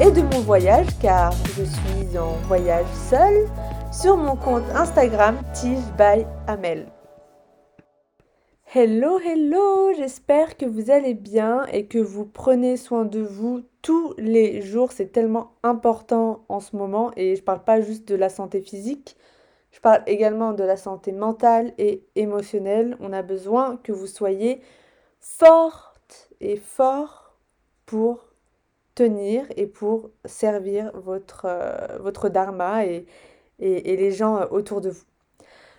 et de mon voyage car je suis en voyage seule sur mon compte Instagram Tige by Amel. Hello, hello, j'espère que vous allez bien et que vous prenez soin de vous tous les jours. C'est tellement important en ce moment et je parle pas juste de la santé physique, je parle également de la santé mentale et émotionnelle. On a besoin que vous soyez forte et fort pour tenir et pour servir votre, euh, dharma et, les gens euh, autour de vous.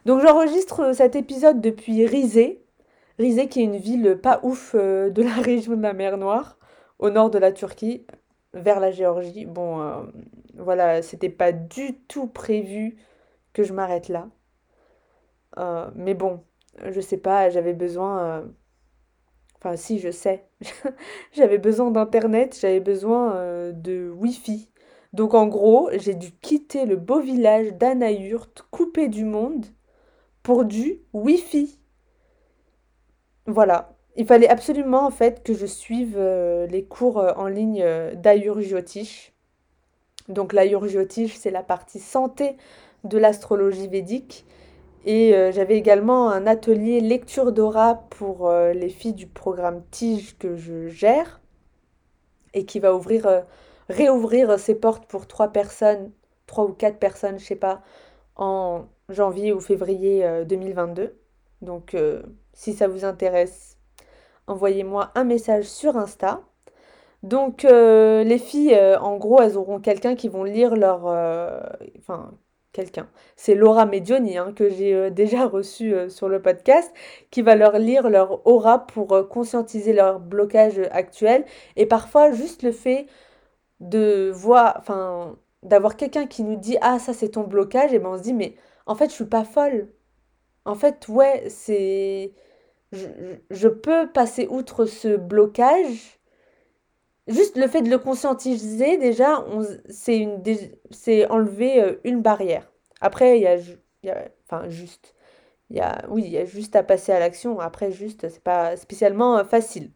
Donc j'enregistre cet épisode depuis Rizé. Rizé qui est une ville pas ouf euh, de la région de la mer Noire, au nord de la Turquie, vers la Géorgie. Bon, voilà, c'était pas du tout prévu que je m'arrête là. mais bon, je sais pas, j'avais besoin Enfin, si, je sais. j'avais besoin d'Internet, j'avais besoin euh, de Wi-Fi. Donc, en gros, j'ai dû quitter le beau village d'Anayurt, coupé du monde, pour du Wi-Fi. Voilà. Il fallait absolument, en fait, que je suive euh, les cours euh, en ligne d'Ayur Jyotish. Donc, l'Ayur Jyotish, c'est la partie santé de l'astrologie védique. Et euh, j'avais également un atelier lecture d'aura pour euh, les filles du programme Tige que je gère et qui va ouvrir, euh, réouvrir ses portes pour trois personnes, trois ou quatre personnes, je sais pas, en janvier ou février 2022. Donc si ça vous intéresse, envoyez-moi un message sur Insta. Donc les filles, en gros, elles auront quelqu'un qui vont lire leur... quelqu'un. C'est Laura Medioni hein, que j'ai euh, déjà reçu euh, sur le podcast, qui va leur lire leur aura pour euh, conscientiser leur blocage actuel. Et parfois, juste le fait de voir, enfin, d'avoir quelqu'un qui nous dit ah ça c'est ton blocage, et ben on se dit mais en fait je suis pas folle. En fait ouais c'est je peux passer outre ce blocage Juste le fait de le conscientiser, déjà, c'est enlever euh, une barrière. Après, il y a, y a, enfin, juste, y a, oui, il y a juste à passer à l'action. Après, juste, c'est pas spécialement euh, facile.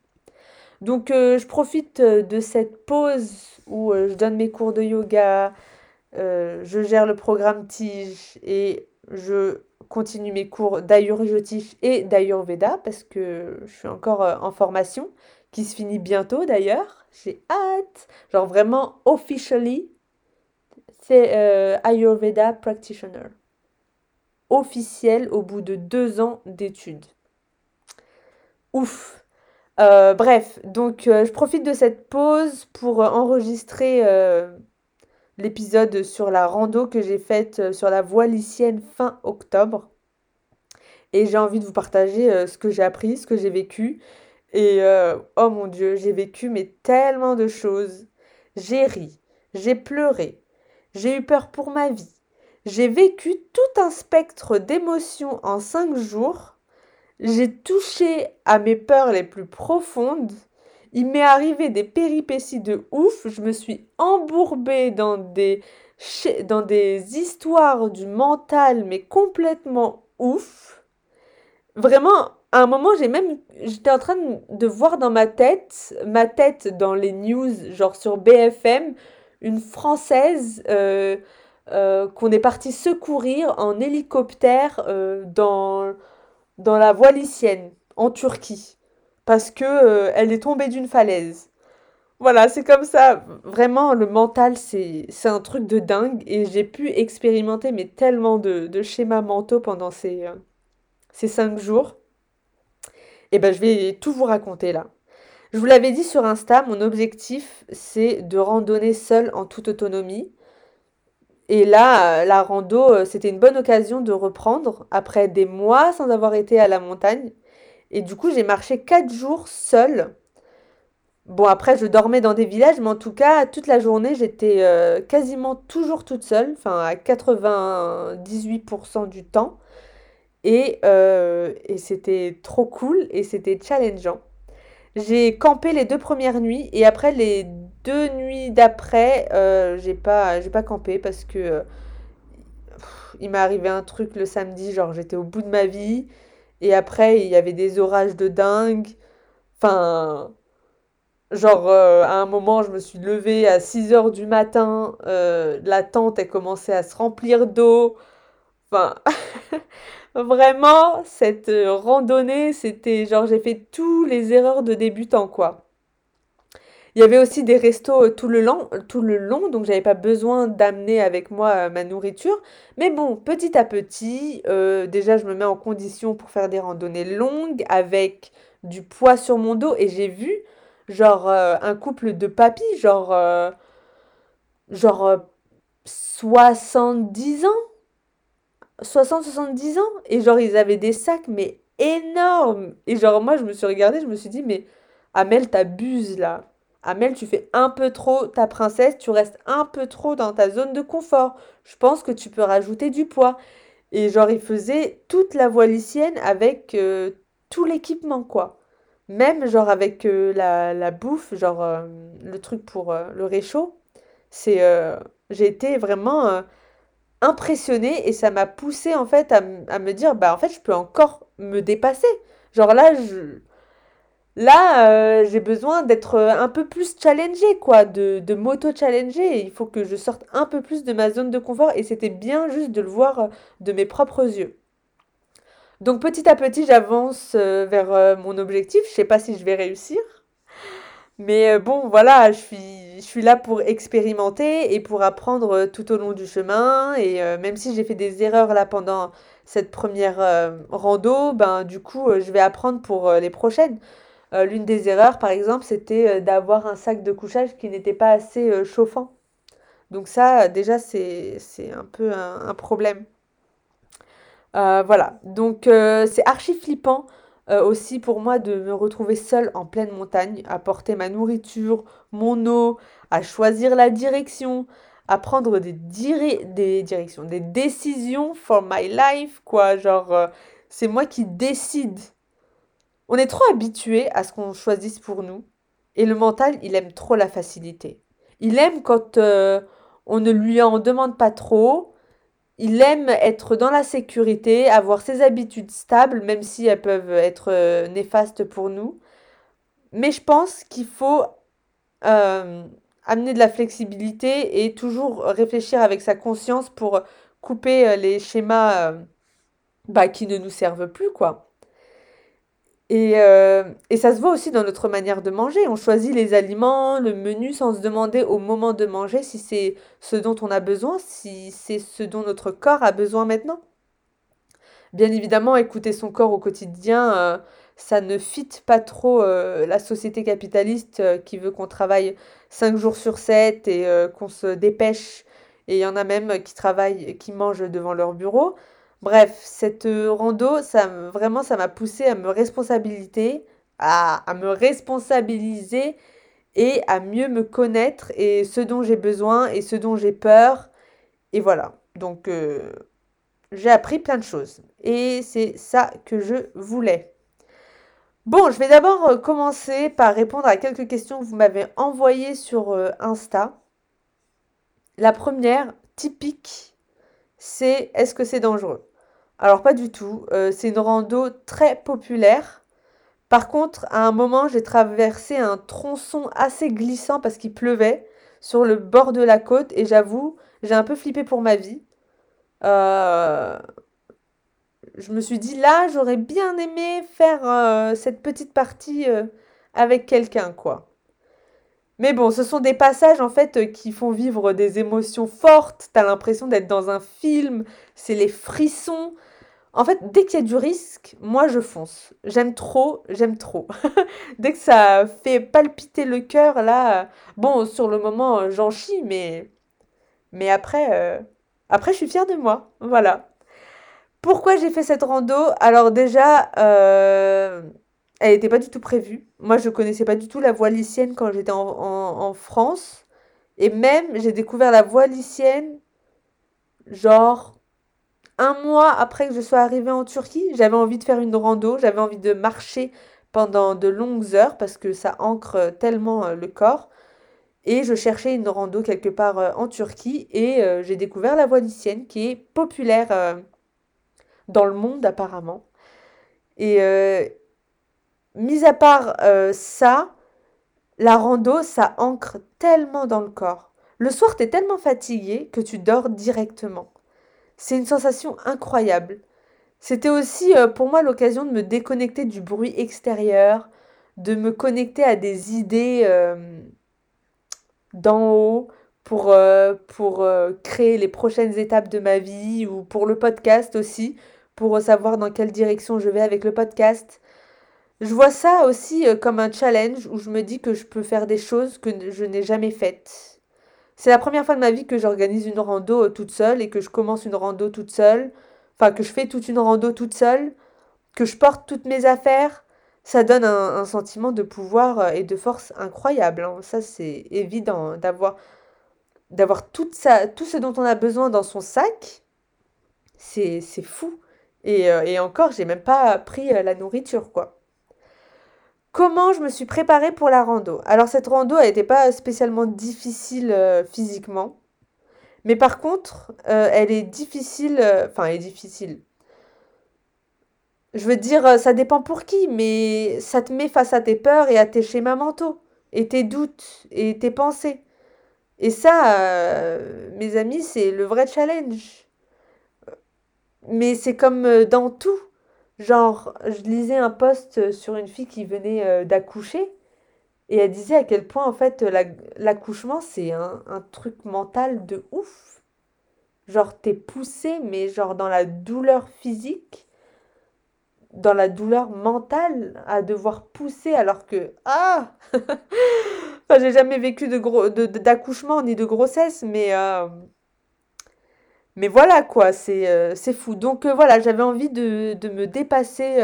Donc, euh, je profite de cette pause où je donne mes cours de yoga, je gère le programme Tige et je continue mes cours d'Ayurjyotish et d'Ayurveda parce que je suis encore en formation qui se finit bientôt d'ailleurs. J'ai hâte. Genre vraiment officially, c'est euh, Ayurveda Practitioner. Officiel au bout de deux ans d'études. Ouf. Euh, bref, donc euh, je profite de cette pause pour enregistrer l'épisode sur la rando que j'ai faite sur la voie lycienne fin octobre. Et j'ai envie de vous partager ce que j'ai appris, ce que j'ai vécu et euh, oh mon Dieu, j'ai vécu mais tellement de choses. J'ai ri, j'ai pleuré, j'ai eu peur pour ma vie. J'ai vécu tout un spectre d'émotions en cinq jours. J'ai touché à mes peurs les plus profondes. Il m'est arrivé des péripéties de ouf. Je me suis embourbée dans des, dans des histoires du mental, mais complètement ouf. Vraiment, à un moment, j'ai même, j'étais en train de voir dans ma tête, ma tête dans les news, genre sur BFM, une Française euh, euh, qu'on est parti secourir en hélicoptère euh, dans, dans la voie lycienne, en Turquie, parce que elle est tombée d'une falaise. Voilà, c'est comme ça. Vraiment, le mental, c'est un truc de dingue. Et j'ai pu expérimenter mais tellement de, de schémas mentaux pendant ces, ces cinq jours. Et eh ben, je vais tout vous raconter là. Je vous l'avais dit sur Insta, mon objectif, c'est de randonner seule en toute autonomie. Et là, euh, la rando, euh, c'était une bonne occasion de reprendre après des mois sans avoir été à la montagne. Et du coup, j'ai marché quatre jours seule Bon, après, je dormais dans des villages, mais en tout cas, toute la journée, j'étais euh, quasiment toujours toute seule, enfin à 98% du temps. Et, euh, et c'était trop cool et c'était challengeant. J'ai campé les deux premières nuits et après les deux nuits d'après, euh, j'ai pas, pas campé parce que euh, il m'est arrivé un truc le samedi, genre j'étais au bout de ma vie et après il y avait des orages de dingue. Enfin, genre euh, à un moment je me suis levée à 6 heures du matin, la tente a commencé à se remplir d'eau. Enfin, vraiment, cette euh, randonnée, c'était genre j'ai fait tous les erreurs de débutant quoi. Il y avait aussi des restos euh, tout le long, tout le long, donc j'avais pas besoin d'amener avec moi euh, ma nourriture. Mais bon, petit à petit, euh, déjà je me mets en condition pour faire des randonnées longues avec du poids sur mon dos et j'ai vu genre euh, un couple de papis, genre euh, genre euh, 70 ans, soixante soixante-dix ans et genre ils avaient des sacs mais énormes et genre moi je me suis regardée, je me suis dit mais Amel t'abuses là. Amel, tu fais un peu trop ta princesse, tu restes un peu trop dans ta zone de confort. Je pense que tu peux rajouter du poids. Et genre, il faisait toute la voie lycéenne avec euh, tout l'équipement, quoi. Même genre avec euh, la, la bouffe, genre euh, le truc pour le réchaud. C'est, j'ai été vraiment impressionnée et ça m'a poussée en fait à, me dire, bah en fait, je peux encore me dépasser. Genre là, je, Là, euh, j'ai besoin d'être euh, un peu plus challengée, quoi, de, de m'auto-challenger. Il faut que je sorte un peu plus de ma zone de confort et c'était bien juste de le voir euh, de mes propres yeux. Donc petit à petit, j'avance vers mon objectif. Je sais pas si je vais réussir, mais euh, bon, voilà, je suis, là pour expérimenter et pour apprendre euh, tout au long du chemin. Et euh, même si j'ai fait des erreurs là pendant cette première rando, ben du coup, je vais apprendre pour les prochaines. L'une des erreurs, par exemple, c'était d'avoir un sac de couchage qui n'était pas assez chauffant. Donc ça, déjà, c'est, un peu un, problème. Voilà, donc c'est archi flippant euh, aussi pour moi de me retrouver seule en pleine montagne, à porter ma nourriture, mon eau, à choisir la direction, à prendre des, des directions, des décisions for my life, quoi. Genre, euh, c'est moi qui décide. On est trop habitué à ce qu'on choisisse pour nous. Et le mental, il aime trop la facilité. Il aime quand euh, on ne lui en demande pas trop. Il aime être dans la sécurité, avoir ses habitudes stables, même si elles peuvent être euh, néfastes pour nous. Mais je pense qu'il faut euh, amener de la flexibilité et toujours réfléchir avec sa conscience pour couper euh, les schémas bah, qui ne nous servent plus, quoi. Et, euh, et ça se voit aussi dans notre manière de manger. On choisit les aliments, le menu sans se demander au moment de manger si c'est ce dont on a besoin, si c'est ce dont notre corps a besoin maintenant. Bien évidemment, écouter son corps au quotidien, euh, ça ne fit pas trop euh, la société capitaliste qui veut qu'on travaille 5 jours sur 7 et qu'on se dépêche. Et il y en a même qui travaillent, qui mangent devant leur bureau. Bref, cette euh, rando, vraiment, ça m'a poussé à me responsabiliser, à, me responsabiliser et à mieux me connaître et ce dont j'ai besoin et ce dont j'ai peur. Et voilà. Donc, euh, j'ai appris plein de choses. Et c'est ça que je voulais. Bon, je vais d'abord euh, commencer par répondre à quelques questions que vous m'avez envoyées sur Insta. La première, typique, c'est est-ce que c'est dangereux? Alors pas du tout. Euh, c'est une rando très populaire. Par contre, à un moment, j'ai traversé un tronçon assez glissant parce qu'il pleuvait sur le bord de la côte et j'avoue, j'ai un peu flippé pour ma vie. Euh, je me suis dit là, j'aurais bien aimé faire euh, cette petite partie avec quelqu'un, quoi. Mais bon, ce sont des passages en fait qui font vivre des émotions fortes. T'as l'impression d'être dans un film. C'est les frissons. En fait, dès qu'il y a du risque, moi je fonce. J'aime trop, j'aime trop. Dès que ça fait palpiter le cœur, là, euh, bon, sur le moment, euh, j'en chie, mais, mais après, euh, après, je suis fière de moi. Voilà. Pourquoi j'ai fait cette rando? Alors déjà, elle n'était pas du tout prévue. Moi, je connaissais pas du tout la voie lycéenne quand j'étais en, en France. Et même, j'ai découvert la voie lycéenne, genre, un mois après que je sois arrivée en Turquie. J'avais envie de faire une rando, j'avais envie de marcher pendant de longues heures parce que ça ancre tellement euh, le corps. Et je cherchais une rando quelque part euh, en Turquie et euh, j'ai découvert la voie lycéenne qui est populaire dans le monde apparemment. Et mis à part ça, la rando, ça ancre tellement dans le corps. Le soir, tu es tellement fatigué que tu dors directement. C'est une sensation incroyable. C'était aussi euh, pour moi l'occasion de me déconnecter du bruit extérieur, de me connecter à des idées euh, d'en haut pour, euh, pour créer les prochaines étapes de ma vie ou pour le podcast aussi, pour savoir dans quelle direction je vais avec le podcast. Je vois ça aussi comme un challenge où je me dis que je peux faire des choses que je n'ai jamais faites. C'est la première fois de ma vie que j'organise une rando toute seule et que je commence une rando toute seule enfin que je fais toute une rando toute seule, que je porte toutes mes affaires, ça donne un, sentiment de pouvoir euh, et de force incroyable. Hein. Ça, c'est évident d'avoir d'avoir tout, ça, tout ce dont on a besoin dans son sac. C'est fou. Et, euh, et encore, j'ai même pas pris euh, la nourriture, quoi. Comment je me suis préparée pour la rando Alors cette rando, elle n'était pas spécialement difficile physiquement. Mais par contre, euh, elle est difficile. Euh, enfin, elle est difficile. Je veux dire, euh, ça dépend pour qui, mais ça te met face à tes peurs et à tes schémas mentaux, et tes doutes, et tes pensées. Et ça, mes amis, c'est le vrai challenge. Mais c'est comme dans tout. Genre, je lisais un post sur une fille qui venait d'accoucher. Et elle disait à quel point, en fait, l'accouchement, c'est un, truc mental de ouf. Genre, t'es poussé, mais genre dans la douleur physique, dans la douleur mentale, à devoir pousser alors que... Ah j'ai jamais vécu de gros, d'accouchement ni de grossesse, mais... Euh, mais voilà, quoi, c'est euh, fou. Donc euh, voilà, j'avais envie de, me dépasser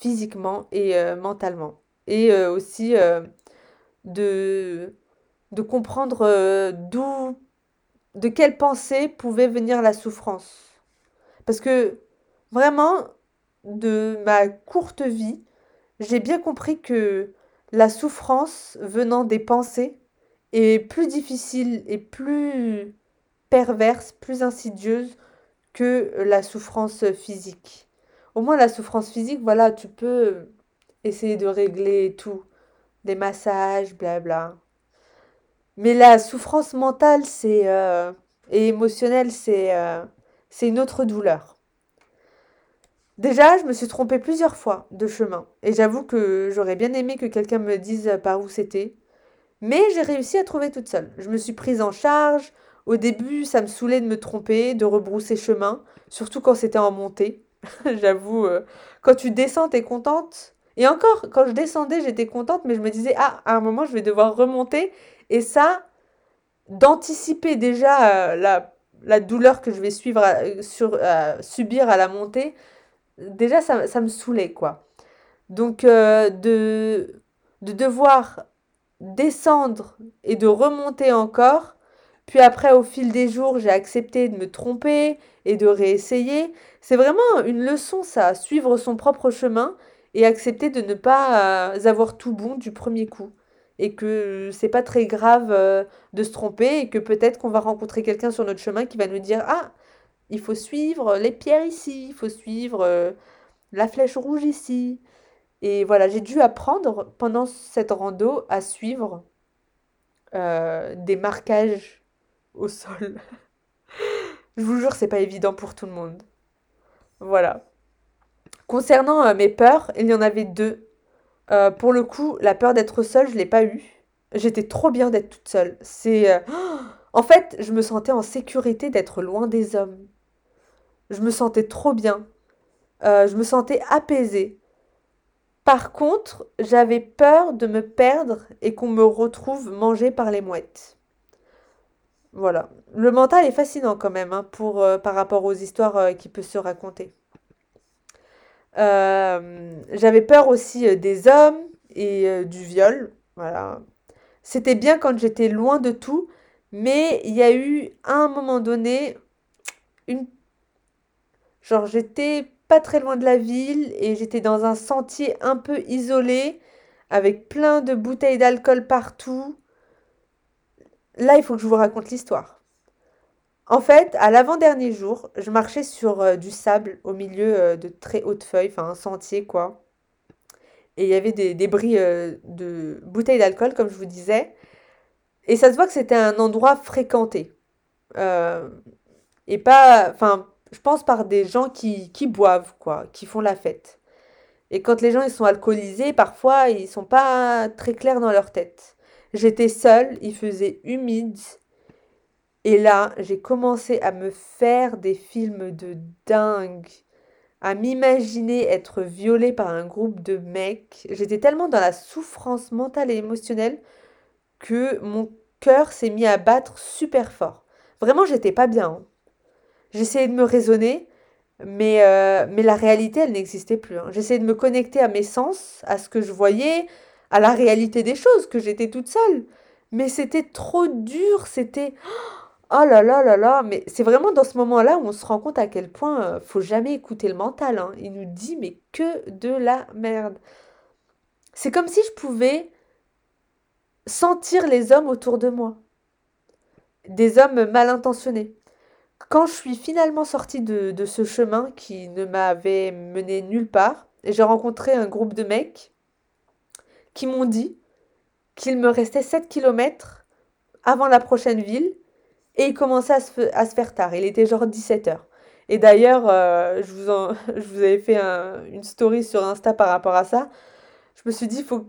physiquement et mentalement et euh, aussi euh, de, de comprendre euh, d'où, de quelle pensée pouvait venir la souffrance. Parce que vraiment, de ma courte vie, j'ai bien compris que la souffrance venant des pensées est plus difficile et plus perverse, plus insidieuse que la souffrance physique. Au moins la souffrance physique, voilà, tu peux essayer de régler tout, des massages, blabla. Mais la souffrance mentale, c'est euh, et émotionnelle, c'est euh, c'est une autre douleur. Déjà, je me suis trompée plusieurs fois de chemin et j'avoue que j'aurais bien aimé que quelqu'un me dise par où c'était. Mais j'ai réussi à trouver toute seule. Je me suis prise en charge. Au début, ça me saoulait de me tromper, de rebrousser chemin, surtout quand c'était en montée. J'avoue, euh, quand tu descends, t'es contente, et encore, quand je descendais, j'étais contente, mais je me disais, ah, à un moment, je vais devoir remonter. Et ça, d'anticiper déjà euh, la, la, douleur que je vais suivre euh, sur, subir à la montée, déjà, ça, ça me saoulait, quoi. Donc, de, de devoir descendre et de remonter encore, puis après, au fil des jours, j'ai accepté de me tromper et de réessayer. C'est vraiment une leçon, ça, suivre son propre chemin et accepter de ne pas euh, avoir tout bon du premier coup et que c'est pas très grave euh, de se tromper et que peut-être qu'on va rencontrer quelqu'un sur notre chemin qui va nous dire ah il faut suivre les pierres ici il faut suivre euh, la flèche rouge ici et voilà j'ai dû apprendre pendant cette rando à suivre des marquages au sol je vous jure c'est pas évident pour tout le monde voilà Concernant euh, mes peurs, il y en avait deux. Euh, pour le coup, la peur d'être seule, je l'ai pas eue. J'étais trop bien d'être toute seule. C'est. Euh, en fait, je me sentais en sécurité d'être loin des hommes. Je me sentais trop bien. je me sentais apaisée. Par contre, j'avais peur de me perdre et qu'on me retrouve mangée par les mouettes. Voilà. Le mental est fascinant quand même hein, pour, par rapport aux histoires qui peuvent se raconter. Euh, j'avais peur aussi euh, des hommes et euh, du viol. Voilà. C'était bien quand j'étais loin de tout, mais il y a eu à un moment donné une genre j'étais pas très loin de la ville et j'étais dans un sentier un peu isolé avec plein de bouteilles d'alcool partout. Là, il faut que je vous raconte l'histoire. En fait, à l'avant-dernier jour, je marchais sur euh, du sable au milieu euh, de très hautes feuilles, enfin un sentier quoi. Et il y avait des débris euh, de bouteilles d'alcool, comme je vous disais. Et ça se voit que c'était un endroit fréquenté. et pas, enfin, je pense par des gens qui, qui boivent, quoi, qui font la fête. Et quand les gens ils sont alcoolisés, parfois ils sont pas très clairs dans leur tête. J'étais seule, il faisait humide. Et là, j'ai commencé à me faire des films de dingue, à m'imaginer être violée par un groupe de mecs. J'étais tellement dans la souffrance mentale et émotionnelle que mon cœur s'est mis à battre super fort. Vraiment, j'étais pas bien. Hein. J'essayais de me raisonner, mais, euh, mais la réalité, elle n'existait plus. Hein. J'essayais de me connecter à mes sens, à ce que je voyais, à la réalité des choses, que j'étais toute seule. Mais c'était trop dur, c'était... Oh là là là là, mais c'est vraiment dans ce moment-là où on se rend compte à quel point euh, faut jamais écouter le mental. Hein. Il nous dit mais que de la merde. C'est comme si je pouvais sentir les hommes autour de moi. Des hommes mal intentionnés. Quand je suis finalement sortie de, ce chemin qui ne m'avait mené nulle part, j'ai rencontré un groupe de mecs qui m'ont dit qu'il me restait 7 km avant la prochaine ville et il commençait à se, faire tard. Il était genre 17h. Et d'ailleurs, euh, je, vous avais fait une story sur Insta par rapport à ça. Je me suis dit, faut,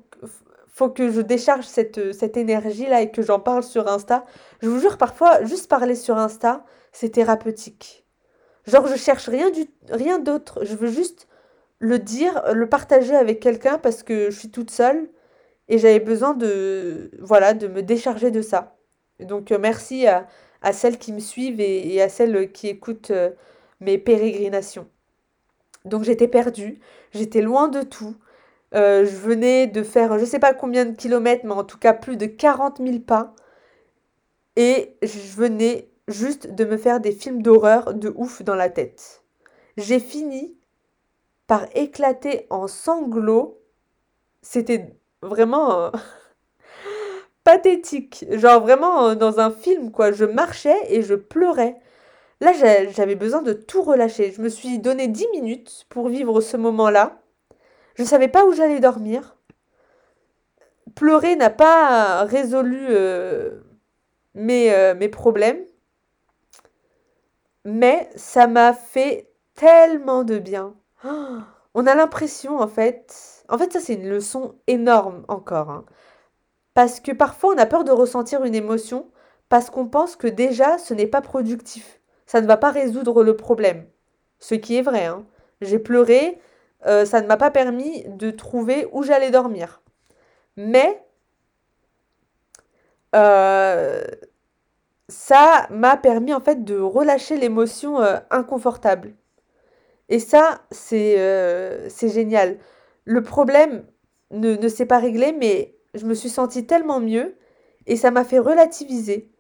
faut que je décharge cette, énergie-là et que j'en parle sur Insta. Je vous jure, parfois, juste parler sur Insta, c'est thérapeutique. Genre, je cherche rien, rien d'autre. Je veux juste le dire, le partager avec quelqu'un parce que je suis toute seule et j'avais besoin de, voilà, de me décharger de ça. Donc, euh, merci à, celles qui me suivent et, à celles qui écoutent euh, mes pérégrinations. Donc j'étais perdue, j'étais loin de tout. Euh, je venais de faire je ne sais pas combien de kilomètres, mais en tout cas plus de 40 000 pas. Et je venais juste de me faire des films d'horreur de ouf dans la tête. J'ai fini par éclater en sanglots. C'était vraiment pathétique. Genre vraiment euh, dans un film, quoi. Je marchais et je pleurais. Là, j'avais besoin de tout relâcher. Je me suis donné 10 minutes pour vivre ce moment-là. Je ne savais pas où j'allais dormir. Pleurer n'a pas résolu euh, mes, euh, mes problèmes. Mais ça m'a fait tellement de bien. on a l'impression, en fait. En fait, ça, c'est une leçon énorme encore. Hein. Parce que parfois on a peur de ressentir une émotion parce qu'on pense que déjà ce n'est pas productif. Ça ne va pas résoudre le problème. Ce qui est vrai. Hein. J'ai pleuré, euh, ça ne m'a pas permis de trouver où j'allais dormir. Mais euh, ça m'a permis en fait de relâcher l'émotion euh, inconfortable. Et ça, c'est génial. Le problème ne, s'est pas réglé, mais je me suis sentie tellement mieux et ça m'a fait relativiser.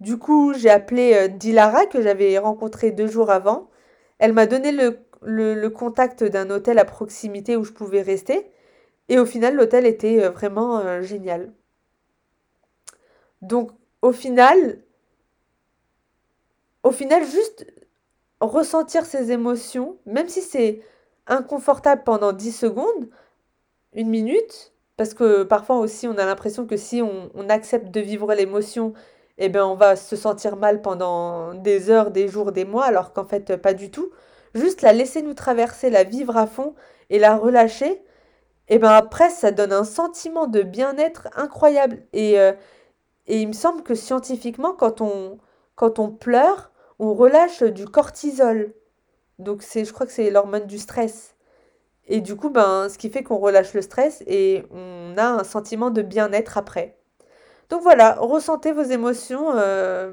Du coup, j'ai appelé euh, Dilara que j'avais rencontré deux jours avant. Elle m'a donné le, le, contact d'un hôtel à proximité où je pouvais rester. Et au final, l'hôtel était euh, vraiment euh, génial. Donc, au final, au final, juste ressentir ces émotions, même si c'est inconfortable pendant 10 secondes, une minute, parce que parfois aussi, on a l'impression que si on, accepte de vivre l'émotion, eh ben, on va se sentir mal pendant des heures, des jours, des mois, alors qu'en fait, pas du tout. Juste la laisser nous traverser, la vivre à fond et la relâcher, eh ben après, ça donne un sentiment de bien-être incroyable. Et, euh, et il me semble que scientifiquement, quand on, quand on pleure, on relâche du cortisol. Donc c'est, je crois que c'est l'hormone du stress. Et du coup, ben, ce qui fait qu'on relâche le stress et on a un sentiment de bien-être après. Donc voilà, ressentez vos émotions euh,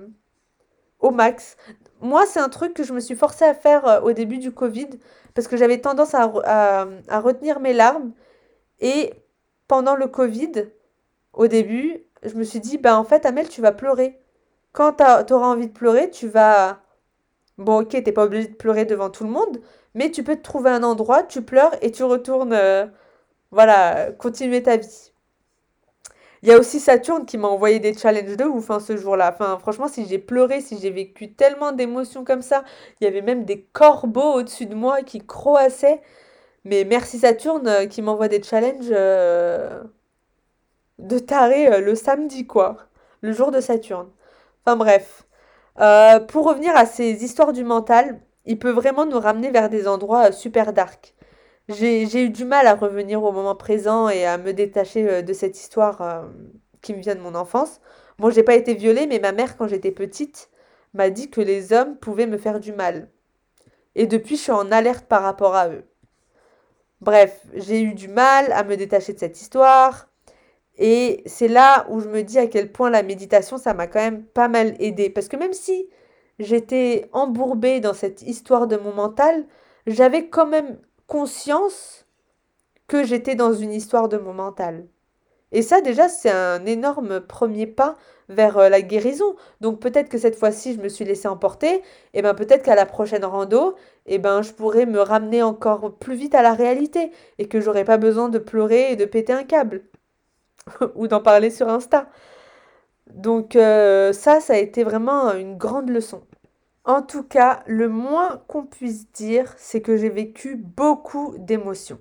au max. moi, c'est un truc que je me suis forcée à faire euh, au début du Covid parce que j'avais tendance à, à, retenir mes larmes. Et pendant le Covid, au début, je me suis dit, bah en fait, Amel, tu vas pleurer. Quand tu auras envie de pleurer, tu vas... Bon, ok, t'es pas obligé de pleurer devant tout le monde, mais tu peux te trouver un endroit, tu pleures et tu retournes, euh, voilà, continuer ta vie. Il y a aussi Saturne qui m'a envoyé des challenges de ouf hein, ce jour-là. Enfin, franchement, si j'ai pleuré, si j'ai vécu tellement d'émotions comme ça, il y avait même des corbeaux au-dessus de moi qui croassaient. Mais merci Saturne euh, qui m'envoie des challenges euh, de taré le samedi, quoi. Le jour de Saturne. Enfin bref. pour revenir à ces histoires du mental, il peut vraiment nous ramener vers des endroits euh, super dark. J'ai eu du mal à revenir au moment présent et à me détacher euh, de cette histoire euh, qui me vient de mon enfance. Bon, j'ai pas été violée, mais ma mère, quand j'étais petite, m'a dit que les hommes pouvaient me faire du mal. Et depuis, je suis en alerte par rapport à eux. Bref, j'ai eu du mal à me détacher de cette histoire. Et c'est là où je me dis à quel point la méditation, ça m'a quand même pas mal aidé. Parce que même si j'étais embourbée dans cette histoire de mon mental, j'avais quand même conscience que j'étais dans une histoire de mon mental. Et ça, déjà, c'est un énorme premier pas vers euh, la guérison. Donc peut-être que cette fois-ci, je me suis laissée emporter, et bien peut-être qu'à la prochaine rando, et ben je pourrais me ramener encore plus vite à la réalité, et que j'aurais pas besoin de pleurer et de péter un câble, ou d'en parler sur Insta. Donc euh, ça, ça a été vraiment une grande leçon. En tout cas, le moins qu'on puisse dire, c'est que j'ai vécu beaucoup d'émotions.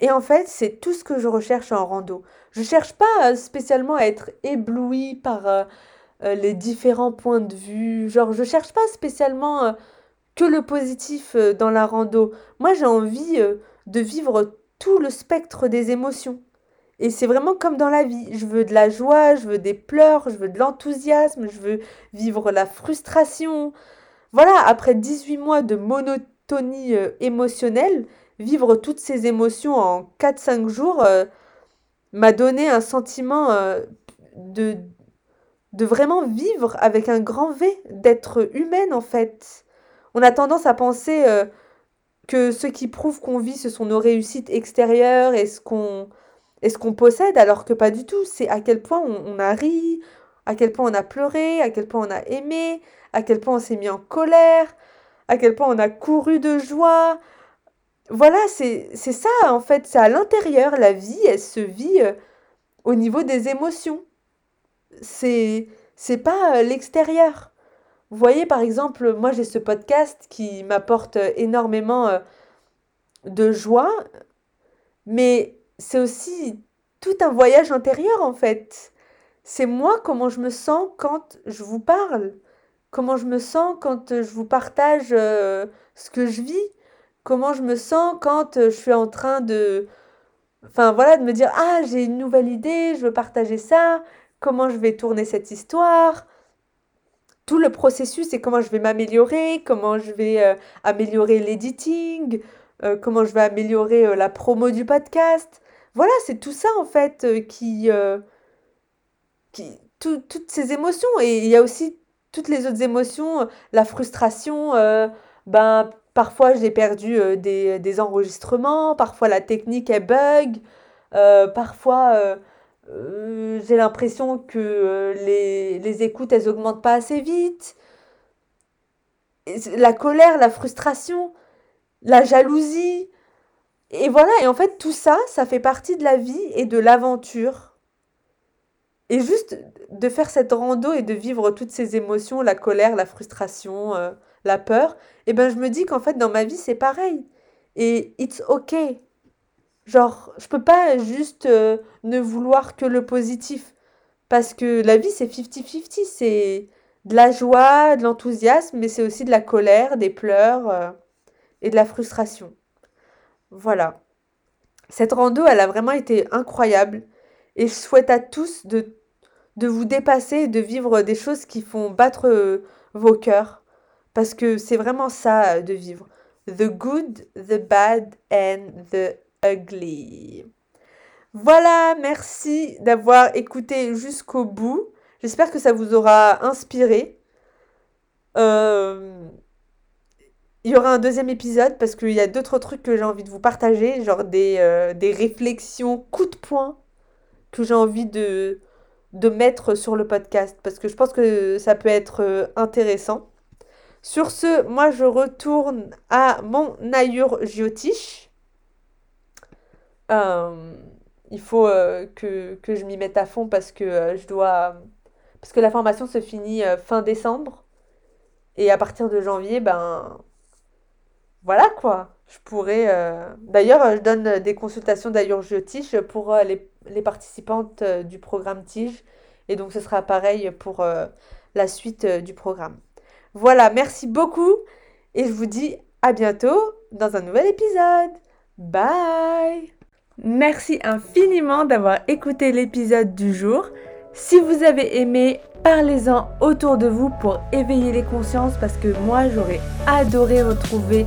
Et en fait, c'est tout ce que je recherche en rando. Je cherche pas euh, spécialement à être éblouie par euh, les différents points de vue. Genre, je cherche pas spécialement que le positif dans la rando. Moi, j'ai envie de vivre tout le spectre des émotions. Et c'est vraiment comme dans la vie. Je veux de la joie, je veux des pleurs, je veux de l'enthousiasme, je veux vivre la frustration. Voilà, après 18 mois de monotonie euh, émotionnelle, vivre toutes ces émotions en 4-5 jours euh, m'a donné un sentiment euh, de, de vraiment vivre avec un grand V, d'être humaine en fait. On a tendance à penser que ce qui prouve qu'on vit, ce sont nos réussites extérieures et ce qu'on est ce qu'on possède, alors que pas du tout. C'est à quel point on, a ri, à quel point on a pleuré, à quel point on a aimé, à quel point on s'est mis en colère, à quel point on a couru de joie. Voilà, c'est ça en fait, c'est à l'intérieur, la vie, elle se vit euh, au niveau des émotions. C'est c'est pas euh, l'extérieur. Vous voyez par exemple, moi j'ai ce podcast qui m'apporte euh, énormément de joie, mais c'est aussi tout un voyage intérieur en fait. C'est moi comment je me sens quand je vous parle, comment je me sens quand je vous partage euh, ce que je vis, comment je me sens quand je suis en train de enfin voilà de me dire ah, j'ai une nouvelle idée, je veux partager ça, comment je vais tourner cette histoire. Tout le processus et comment je vais m'améliorer, comment je vais euh, améliorer l'editing, euh, comment je vais améliorer la promo du podcast. Voilà, c'est tout ça en fait euh, qui, euh, qui toutes ces émotions et il y a aussi toutes les autres émotions, la frustration, euh, ben parfois j'ai perdu des, des, enregistrements, parfois la technique est bug, parfois j'ai l'impression que les, les écoutes elles augmentent pas assez vite. La colère, la frustration, la jalousie, et voilà, et en fait, tout ça, ça fait partie de la vie et de l'aventure. Et juste de faire cette rando et de vivre toutes ces émotions, la colère, la frustration, euh, la peur, et eh ben je me dis qu'en fait, dans ma vie, c'est pareil. Et it's ok. Genre, je peux pas juste euh, ne vouloir que le positif. Parce que la vie, c'est 50-50. C'est de la joie, de l'enthousiasme, mais c'est aussi de la colère, des pleurs euh, et de la frustration. Voilà. Cette rando, elle a vraiment été incroyable. Et je souhaite à tous de, vous dépasser et de vivre des choses qui font battre euh, vos cœurs. Parce que c'est vraiment ça euh, de vivre. The good, the bad and the ugly. Voilà, merci d'avoir écouté jusqu'au bout. J'espère que ça vous aura inspiré. Euh, il y aura un deuxième épisode parce qu'il y a d'autres trucs que j'ai envie de vous partager, genre des, euh, des réflexions coup de poing que j'ai envie de, mettre sur le podcast parce que je pense que ça peut être euh, intéressant. Sur ce, moi je retourne à mon Ayur Jyotish. Euh, il faut euh, que, que, je m'y mette à fond parce que je dois. Parce que la formation se finit fin décembre. Et à partir de janvier, ben. Voilà quoi. Je pourrais. D'ailleurs, je donne des consultations Jyotish pour les, les, participantes du programme Tige. Et donc ce sera pareil pour la suite du programme. Voilà, merci beaucoup et je vous dis à bientôt dans un nouvel épisode. Bye Merci infiniment d'avoir écouté l'épisode du jour. Si vous avez aimé, parlez-en autour de vous pour éveiller les consciences parce que moi j'aurais adoré retrouver